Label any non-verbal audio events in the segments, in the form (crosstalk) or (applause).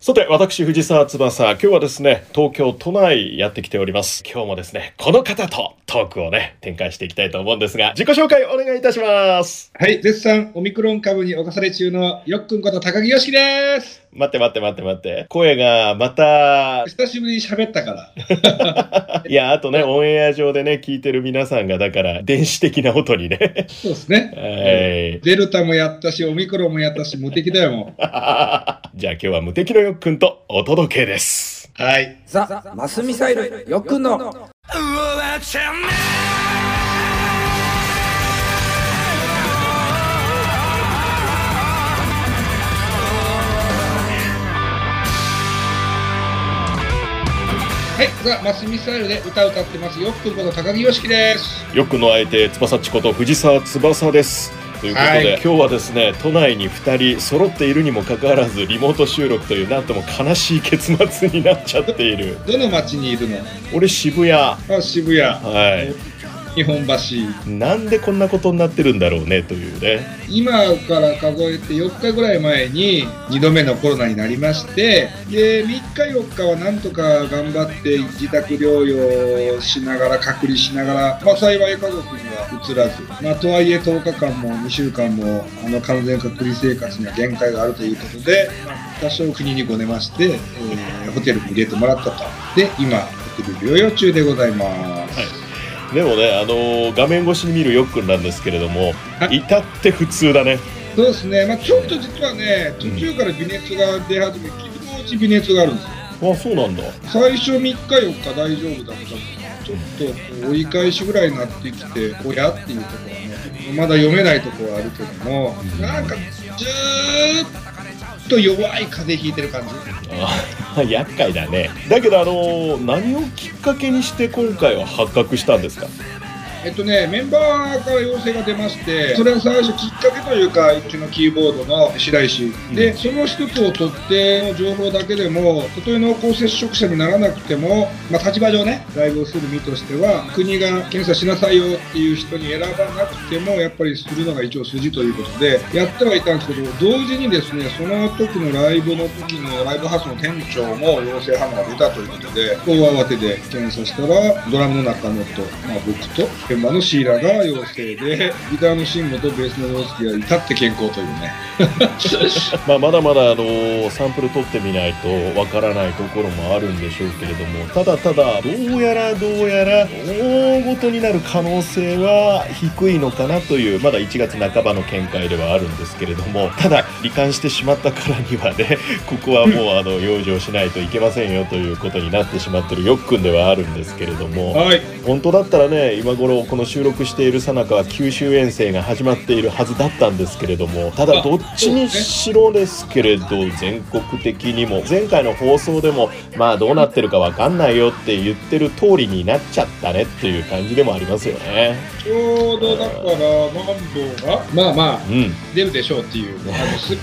さて、私、藤沢翼、今日はですね、東京都内やってきております。今日もですね、この方とトークをね、展開していきたいと思うんですが、自己紹介お願いいたします。はい、絶賛オミクロン株に侵され中のよっくんこと高木よしきです。待って待って待って待って。声がまた、久しぶりに喋ったから。(laughs) いや、あとね、オンエア上でね、聞いてる皆さんが、だから、電子的な音にね。そうですね。はい。デルタもやったし、オミクロンもやったし、無敵だよ、も (laughs) じゃあ今日は無敵のよっくんとお届けです。う。はい。ザ・マスミサイルよっくんのはい、ザ・マスミサイルで歌歌ってます、よっくんこと高木よしきです。よっくんの相手、翼っちこと藤沢翼です。ということで、はい今日はですね、都内に2人揃っているにもかかわらず、リモート収録という、なんとも悲しい結末になっちゃっている。どの町にいるの？俺、渋谷。はあ、渋谷、い。日本橋。なんでこんなことになってるんだろうね、というね。今から数えて4日ぐらい前に2度目のコロナになりましてで3日4日はなんとか頑張って自宅療養しながら隔離しながら、まあ、幸い家族には移らず、まあ、とはいえ10日間も2週間もあの完全隔離生活には限界があるということで、まあ多少国にごねまして、えーホテルに入れてもらったとで今ホテル療養中でございます、でもね、あのー画面越しに見るよっくんなんですけれども、はい至って普通だね。そうですね、まあ、ちょっと実はね途中から微熱が出始め気持ち微熱があるんですよあ、そうなんだ。最初3日4日大丈夫だったんですけどちょっと追い返しぐらいになってきておやっていうところはねまだ読めないところはあるけどもなんかずーっとと弱い風邪ひいてる感じあ厄介だね。だけど、あのー何をきっかけにして今回は発覚したんですか？えっとね、メンバーから要請が出まして、それは最初きっかけというか、うちのキーボードの白石、で、その一つを取っての情報だけでも、たとえ濃厚接触者にならなくても、まあ、立場上ね、ライブをする身としては、国が検査しなさいよっていう人に選ばなくても、やっぱりするのが一応筋ということで、やってはいたんですけど、同時にですね、その時のライブの時のライブハウスの店長も陽性反応が出たということで、こう慌てて検査したら、ドラムの中野と、まあ、僕と、現場のシーラが陽性で、(laughs) ギターの慎吾とベースの陽介が至って健康というね。(laughs) まあ、まだまだあのサンプル取ってみないとわからないところもあるんでしょうけれどもただただどうやらどうやら大ごとになる可能性は低いのかなというまだ1月半ばの見解ではあるんですけれどもただ罹患してしまったからにはね (laughs) ここはもうあの養生しないといけませんよということになってしまってるよっくんではあるんですけれども。はい。本当だったらね今頃この収録しているさなかは九州遠征が始まっているはずだったんですけれどもただあどっちにしろですけれど全国的にも前回の放送でもまあどうなってるかわかんないよって言ってる通りになっちゃったねっていう感じでもありますよね。ちょうどだから、マンボウが、まあまあ、うん出るでしょうっていう、あのす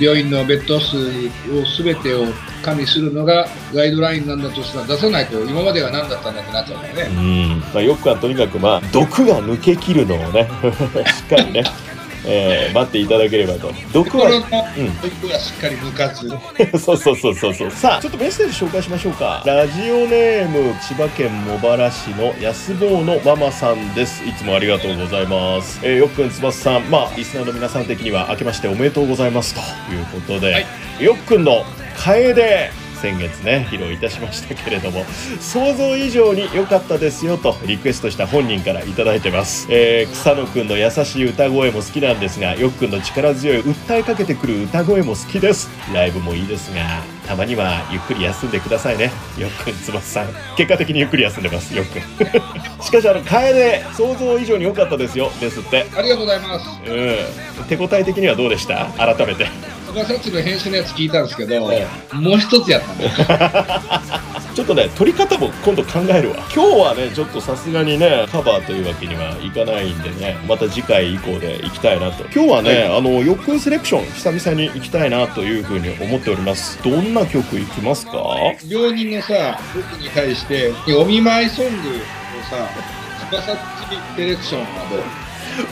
病院のベッド数を全てを加味するのがガイドラインなんだとしたら出さないと今までは何だったんだってなっちゃうからうね。ん。まあ、よくはとにかくまあ毒が抜けきるのをね。(laughs) しっかりね、えー待っていただければと。毒はうん。毒はしっかり抜かず、(laughs) そうそうそうそうそう。さあちょっとメッセージ紹介しましょうか。ラジオネーム千葉県茂原市の安坊のママさんです。いつもありがとうございます。えー、よっくんつばすさん。まあリスナーの皆さん的には明けましておめでとうございますということで、はい。よっくんの楓先月ね披露いたしましたけれども想像以上に良かったですよとリクエストした本人からいただいてます、えー草野くんの優しい歌声も好きなんですがよっくんの力強い訴えかけてくる歌声も好きです。ライブもいいですがたまにはゆっくり休んでくださいね。よっくんつばさん。結果的にゆっくり休んでますよっくん。(laughs) しかしあの楓想像以上に良かったですよですって。ありがとうございます。うん。手応え的にはどうでした？改めて翼っちの編集のやつ聞いたんですけど、えもう一つやったね。(laughs) ちょっとね撮り方も今度考えるわ。今日はねちょっとさすがにねカバーというわけにはいかないんでねまた次回以降で行きたいなと。今日はね、あのよっくんセレクション久々に行きたいなというふうに思っております。どんな曲行きますか？病人のさ、僕に対して、お見舞いソングをさ、翼っちセレクションなど、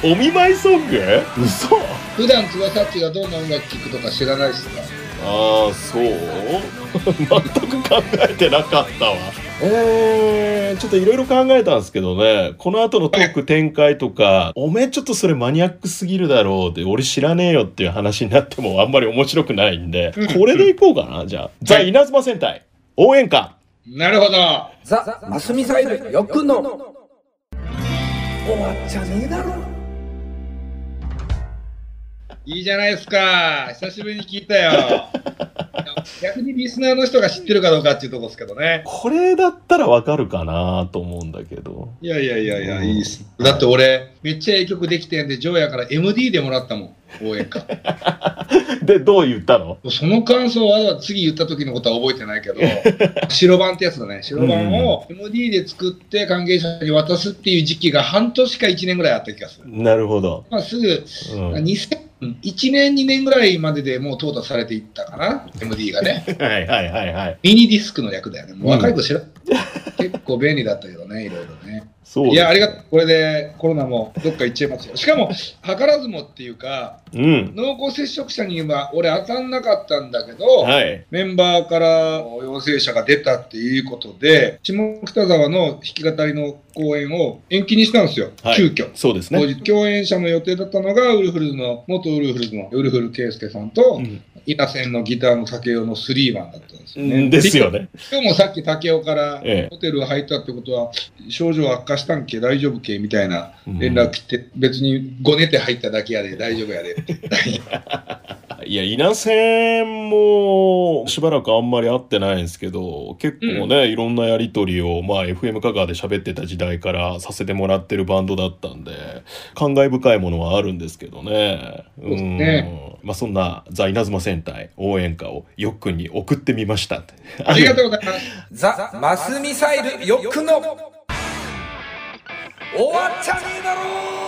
お見舞いソング？嘘。普段翼っちがどんな音楽聴くとか知らないっすか？ああそう。(laughs) 全く考えてなかったわ。えー、ちょっといろいろ考えたんですけどね。この後のトーク展開とかおめえちょっとそれマニアックすぎるだろうって俺知らねえよっていう話になってもあんまり面白くないんでこれでいこうかな？じゃあ。ザ・稲妻戦隊応援歌。なるほど。ザ・マスミサイルよっくんの。終わっちゃねえだろいいじゃないですか。久しぶりに聞いたよ。(laughs) 逆にリスナーの人が知ってるかどうかっていうとこですけどね。これだったらわかるかなと思うんだけどいやいやいやいや、いいっす。だって俺、めっちゃええ曲できてんで、ジョーヤから MD でもらったもん。応援歌。(laughs) でどう言ったの？その感想は次言った時のことは覚えてないけど、(laughs) 白版ってやつだね。白版を MD で作って関係者に渡すっていう時期が半年か1年ぐらいあった気がする。なるほど、まあ、すぐ、うん、はい2001年、2年ぐらいまででもう淘汰されていったかな、MD がね。(laughs) はいはいはいミニディスクの略だよね。もう若い子知ら、(laughs) 結構便利だったけどね、いろいろね。そういや、ありがとう。これでコロナもどっか行っちゃいますよ。(laughs) しかも、図らずもっていうか、うん濃厚接触者には俺当たんなかったんだけど、はいメンバーから陽性者が出たっていうことで、下北沢の弾き語りの公演を延期にしたんですよ、はい急遽。そうですね共演者の予定だったのが、ウルフルズの、元ウルフルズのウルフル圭介さんと、うん稲線のギターの竹雄のスリーマンだったんですよね。うんですよね今日もさっき竹雄からええホテル入ったってことは、症状悪化したんけ、大丈夫け？みたいな連絡来て、別にごねて入っただけやで、大丈夫やでって。(laughs) いや稲線もしばらくあんまり会ってないんですけど結構ね、いろんなやり取りを、まあ、FM 香川で喋ってた時代からさせてもらってるバンドだったんで感慨深いものはあるんですけどね。そうですね。うんまあ、そんなザ・稲妻戦隊応援歌をよっくんに送ってみました (laughs) ありがとうございます。ザ・マスミサイルよっくんの。終わっちゃねえだろ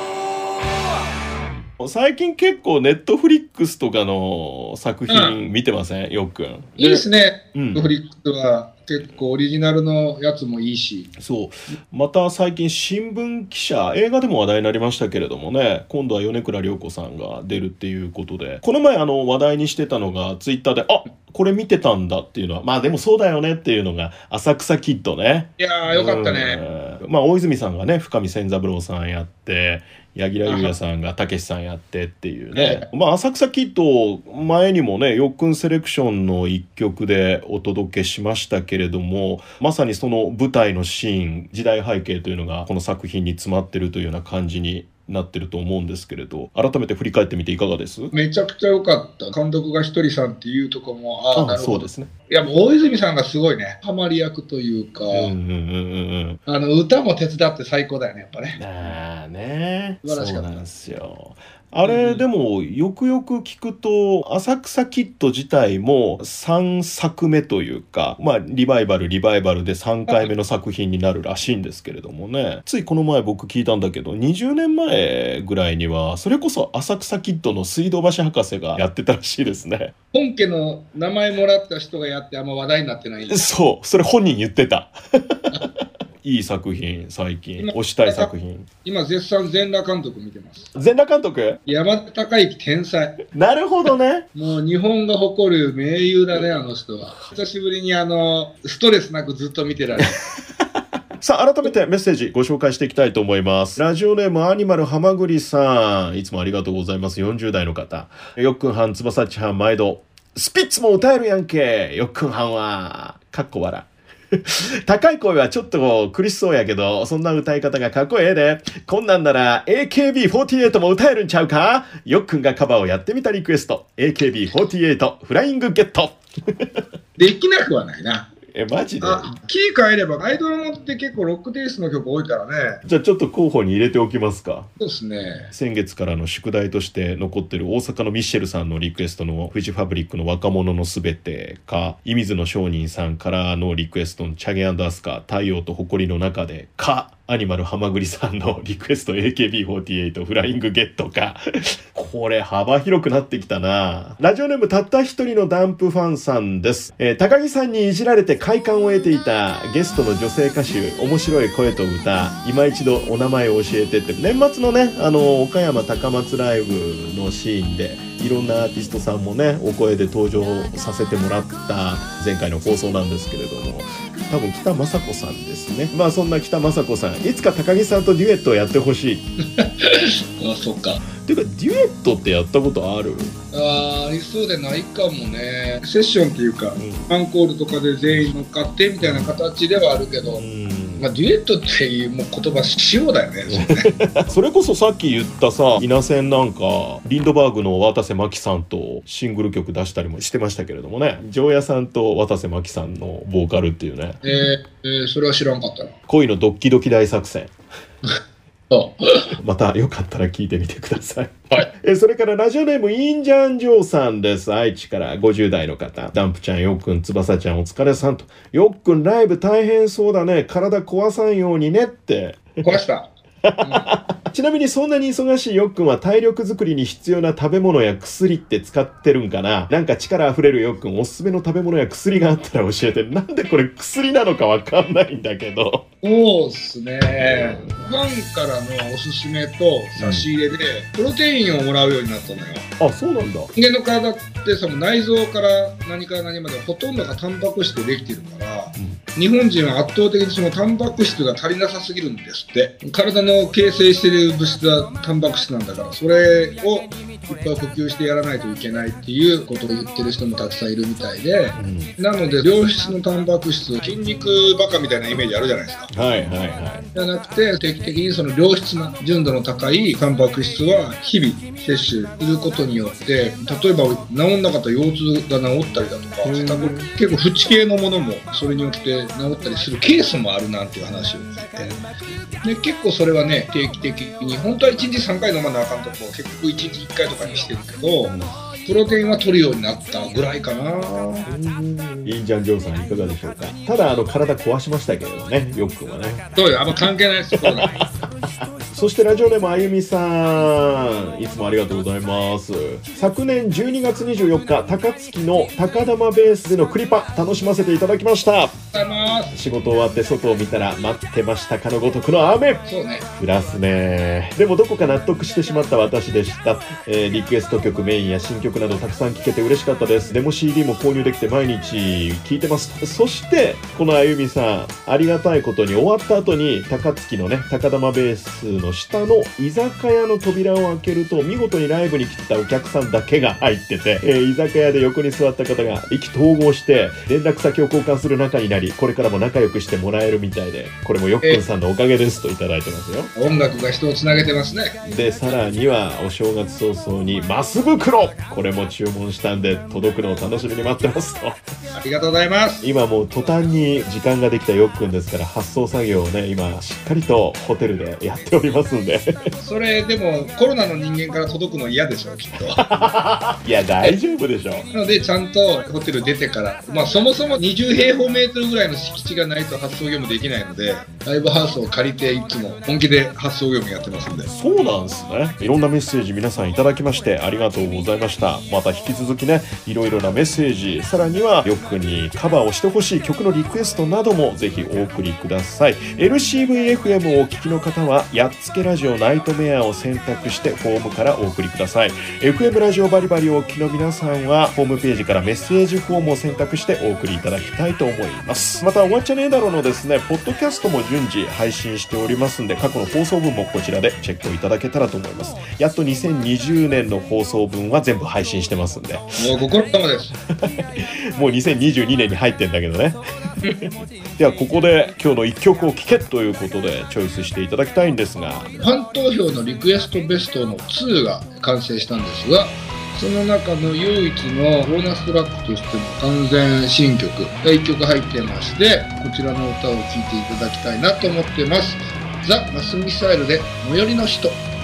最近結構ネットフリックスとかの作品見てません、よっくんいいですね。うん。フリックスは結構オリジナルのやつもいいし。そう。また最近新聞記者映画でも話題になりましたけれどもね。今度は米倉涼子さんが出るっていうことで。この前あの話題にしてたのがツイッターであこれ見てたんだっていうのはまあでもそうだよねっていうのが浅草キッドね。いやー、よかったね。うんまあ大泉さんがね深見千三郎さんやって柳楽優弥さんがたけしさんやってっていうね、まあ浅草キッド前にもねよっくんセレクションの一曲でお届けしましたけれどもまさにその舞台のシーン時代背景というのがこの作品に詰まってるというような感じになってると思うんですけれど改めて振り返ってみていかがです？めちゃくちゃ良かった。監督がひとりさんっていうとこも、ああ、なるほど。そうですねいや、もう大泉さんがすごいね。ハマり役というか、うんうんうんうんうんあの、歌も手伝って最高だよね、やっぱね。ああね素晴らしかったんですよあれ、でもよくよく聞くと浅草キッド自体も3作目というかまあリバイバルリバイバルで3回目の作品になるらしいんですけれどもね。ついこの前僕聞いたんだけど20年前ぐらいにはそれこそ浅草キッドの水道橋博士がやってたらしいですね。本家の名前もらった人がやってあんま話題になってない。そうそれ本人言ってた (laughs) いい作品最近。推したい作品。今、絶賛全裸監督見てます。全裸監督？山田孝之天才。なるほどね。もう日本が誇る名優だね、あの人は。久しぶりにあの、ストレスなくずっと見てられる。(laughs) さあ改めてメッセージご紹介していきたいと思います。ラジオネームアニマルハマグリさん。いつもありがとうございます。40代の方。よっくんはん翼っちはん毎度。スピッツも歌えるやんけ。よっくんはんは。かっこ笑 (laughs) 高い声はちょっと苦しそうやけど、そんな歌い方がかっこええで。こんなんなら AKB48 も歌えるんちゃうか？よっくんがカバーをやってみたリクエスト。AKB48 フライングゲット。(laughs) できなくはないな。え、マジで？あ、キー変えれば、アイドルもって結構ロックテイストの曲多いからね。じゃあちょっと候補に入れておきますか。そうですね。先月からの宿題として残ってる大阪のミッシェルさんのリクエストのフジファブリックの若者のすべてか、射水の商人さんからのリクエストのチャゲアンダースカ太陽と誇りの中でか、アニマルハマグリさんのリクエスト AKB48 フライングゲットか。(laughs) これ幅広くなってきたなラジオネームたった一人のダンプファンさんです。えー高木さんにいじられて快感を得ていたゲストの女性歌手、面白い声と歌、今一度お名前を教えてって、年末のね、あの、岡山高松ライブのシーンで、いいろんなアーティストさんもねお声で登場させてもらった前回の放送なんですけれども多分北雅子さんですね。まあそんな北雅子さんいつか高木さんとデュエットをやってほしい。(laughs) あそっか。っていうかデュエットってやったことある？あーありそうでないかもね。セッションっていうか、アンコールとかで全員乗っかってみたいな形ではあるけど、うんまあ、デュエットっていうもう言葉塩だよね (laughs) それね。それこそさっき言ったさ稲線なんかリンドバーグの渡瀬真希さんとシングル曲出したりもしてましたけれどもね。城屋さんと渡瀬真希さんのボーカルっていうね。えーえーそれは知らんかったな。恋のドッキドキ大作戦。そ (laughs) またよかったら聞いてみてください。はい。えそれからラジオネームインジャンジョーさんです。愛知から50代の方。ダンプちゃん、よっくん、翼ちゃんお疲れさんと。よっくんライブ大変そうだね。体壊さんようにねって。う壊したちなみにそんなに忙しいよっくんは体力づくりに必要な食べ物や薬って使ってるんかな？なんか力あふれるよっくんおすすめの食べ物や薬があったら教えて。なんでこれ薬なのかわかんないんだけど。そうっすねファンからのおすすめと差し入れでプロテインをもらうようになったのよあ、そうなんだ。人間の体ってさもう内臓から何から何までほとんどがタンパク質でできてるから、日本人は圧倒的にそのタンパク質が足りなさすぎるんですって。体の形成している物質はタンパク質なんだからそれをいっぱい補給してやらないといけないっていうことを言ってる人もたくさんいるみたいでうん。なので良質のタンパク質筋肉バカみたいなイメージあるじゃないですかはいはいはい。じゃなくて定期的にその良質な純度の高いタンパク質は日々摂取することによって例えば治んなかった腰痛が治ったりだとかうん結構縁系のものもそれによって治ったりするケースもあるなんていう話を聞いてで結構それはね定期的に本当は1日3回飲まなあかんとこ結局1日1回とかにしてるけどプロテインは取るようになったぐらいかな。インジャンジョーさんいかがでしょうか？ただあの体壊しましたけれどねよっくんはね。そうよあんま関係ないですそうだそしてラジオネームあゆみさんいつもありがとうございます。昨年12月24日高槻の高玉ベースでのクリパ楽しませていただきました。仕事終わって外を見たら待ってましたかのごとくの雨。そうね。降らすね。でもどこか納得してしまった私でした、えーリクエスト曲メインや新曲などたくさん聴けて嬉しかったです。デモ CD も購入できて毎日聴いてます。そしてこのあゆみさんありがたいことに終わった後に高槻のね高玉ベースの下の居酒屋の扉を開けると見事にライブに来てたお客さんだけが入ってて、えー居酒屋で横に座った方が意気投合して連絡先を交換する仲になりこれからも仲良くしてもらえるみたいでこれもよっくんさんのおかげですといただいてますよ。音楽が人をつなげてますね。でさらにはお正月早々にマス袋。これも注文したんで届くのを楽しみに待ってますと。ありがとうございます。今もう途端に時間ができたよっくんですから発送作業をね今しっかりとホテルでやっておりますんで。それでもコロナの人間から届くの嫌でしょきっと。(laughs) いや大丈夫でしょなのでちゃんとホテル出てから。まあそもそも20平方メートルぐらいの敷地がないと発送業務できないのでライブハウスを借りていつも本気で発送業務やってますんで。そうなんですね。いろんなメッセージ皆さんいただきましてありがとうございました。また引き続きねいろいろなメッセージさらにはよっくんにカバーをしてほしい曲のリクエストなどもぜひお送りください。LCVFM をお聞きの方はやっつけラジオナイトメアを選択してフォームからお送りください。FM ラジオバリバリをお聞きの皆さんはホームページからメッセージフォームを選択してお送りいただきたいと思います。またおわっちゃねえだろのですねポッドキャストも順次配信しておりますんで過去の放送分もこちらでチェックをいただけたらと思います。やっと2020年の放送分は全部配信してますんで。もうご苦労様です。(laughs) もう2022年に入ってんだけどね。(laughs) ではここで今日の1曲を聴けということでチョイスしていただきたいですが。ファン投票のリクエストベストの2が完成したんですがその中の唯一のボーナストラックとしての完全新曲が1曲入ってましてこちらの歌を聴いていただきたいなと思ってます。ザ・マスミサイルで最寄りの人人。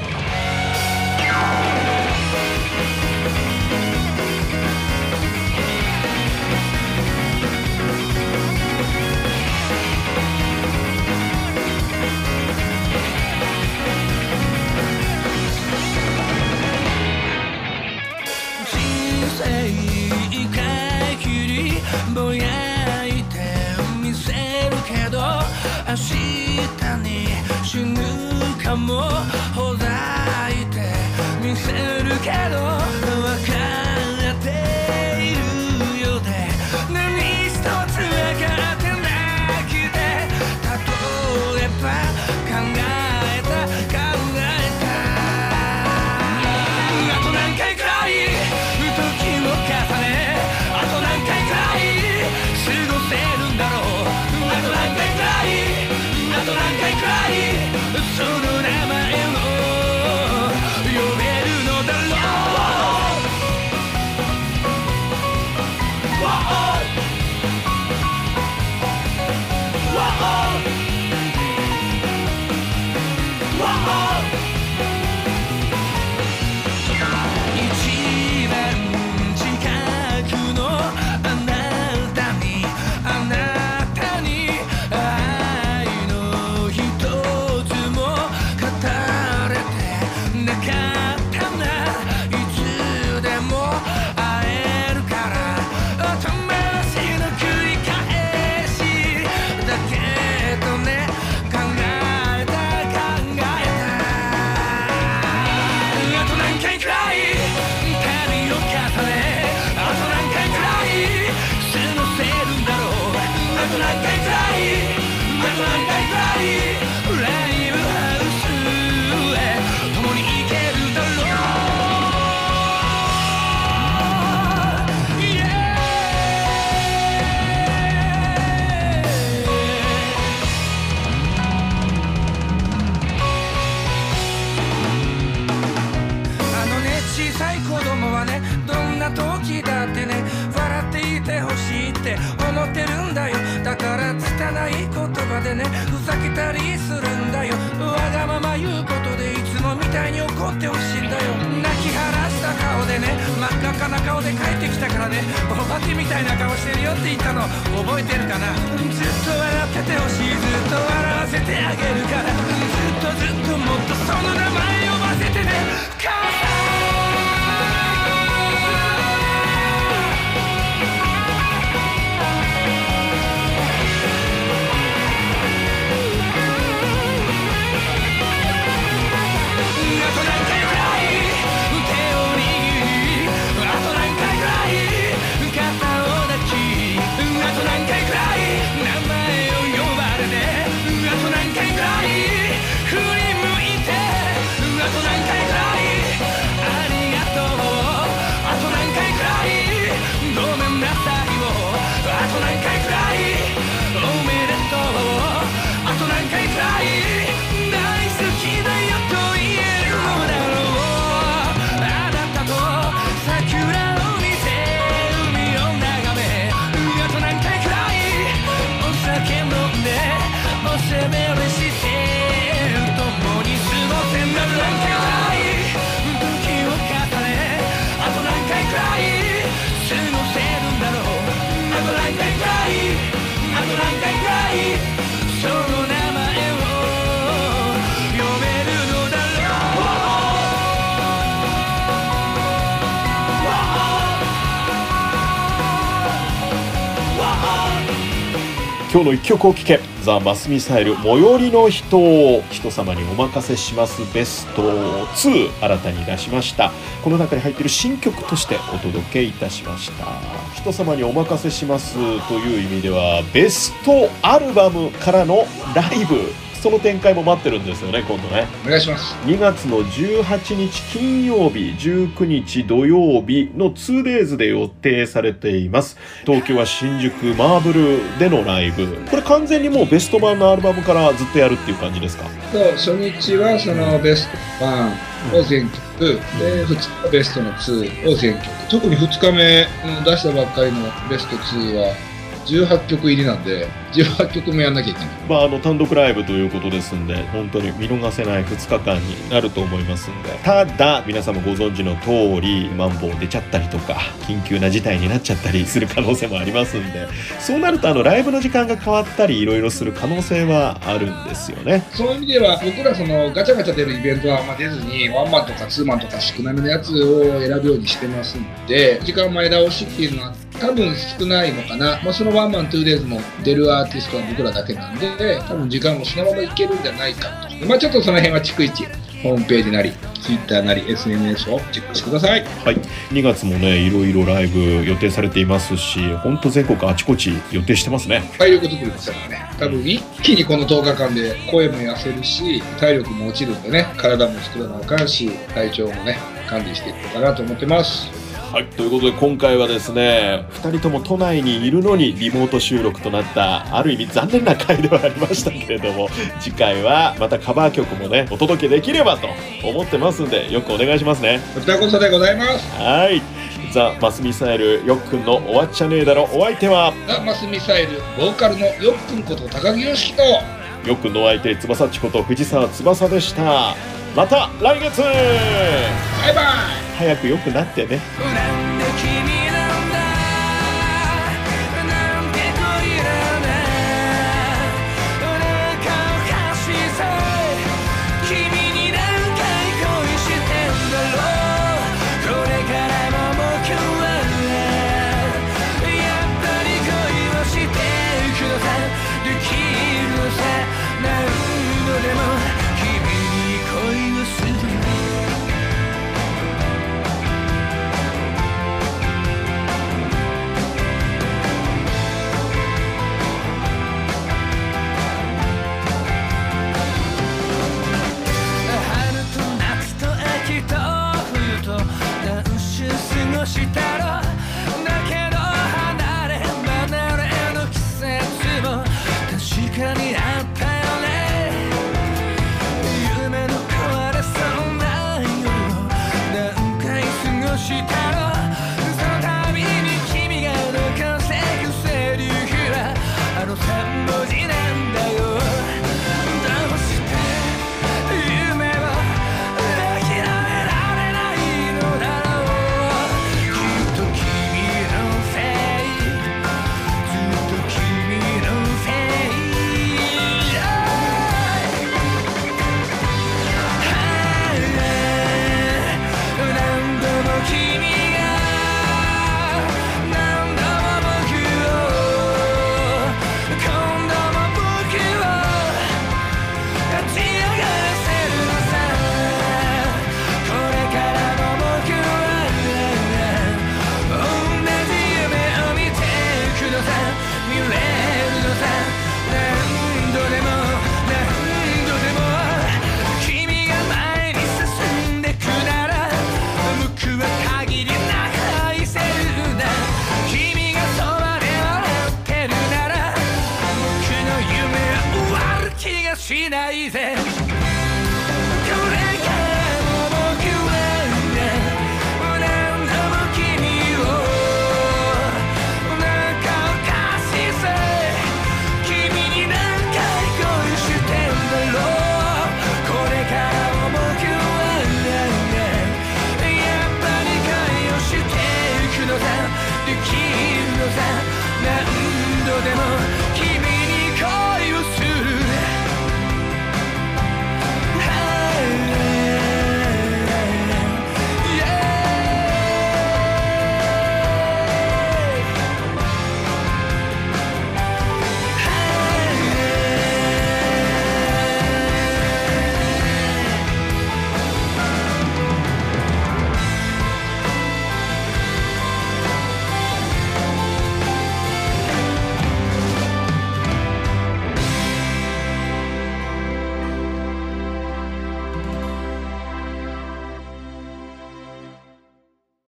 今日の一曲を聴け。ザ・マスミサイル最寄りの人を人様にお任せします。ベスト2新たに出しました。この中に入っている新曲としてお届けいたしました。人様にお任せしますという意味ではベストアルバムからのライブ。その展開も待ってるんですよね今度ね。お願いします。2月の18日金曜日19日土曜日の 2days で予定されています。東京は新宿マーブルでのライブ。これ完全にもうベスト版のアルバムからずっとやるっていう感じですか？そう初日はそのベスト1を全曲、で2日ベストの2を全曲。特に2日目うん出したばっかりのベスト2は18曲入りなんで18曲目やんなきゃいけない。まああの単独ライブということですんで本当に見逃せない2日間になると思いますんで。ただ皆さんもご存知の通りマンボウ出ちゃったりとか緊急な事態になっちゃったりする可能性もありますんで。そうなるとあのライブの時間が変わったりいろいろする可能性はあるんですよね。そういう意味では僕らそのガチャガチャ出るイベントはあんま出ずにワンマンとかツーマンとか少なめのやつを選ぶようにしてますんで時間前倒しっていうのは多分少ないのかな、まあ、そのワンマン、トゥーデイズも出るアーティストは僕らだけなんで、多分時間もそのままいけるんじゃないかと。まあ、ちょっとその辺は逐一、ホームページなり、ツイッターなり、SNS をチェックしてください。はい、2月もねいろいろライブ予定されていますし本当全国あちこち予定してますね体力作りですからね、多分一気にこの10日間で声も痩せるし、体力も落ちるんでね、体も作らなあかんし、体調もね、管理していこうかなと思ってます。はい、ということで今回はですね2人とも都内にいるのにリモート収録となったある意味残念な回ではありましたけれども次回はまたカバー曲もねお届けできればと思ってますんでよくお願いしますね。こちらこそでございます。はい。ザ・マスミサイルよっくんの終わっちゃねえだろお相手は？ザ・マスミサイル、ボーカルのよっくんこと高木よしきと、よっくんのお相手翼っちこと藤沢翼でしたまた来月。バイバイ。早く良くなってね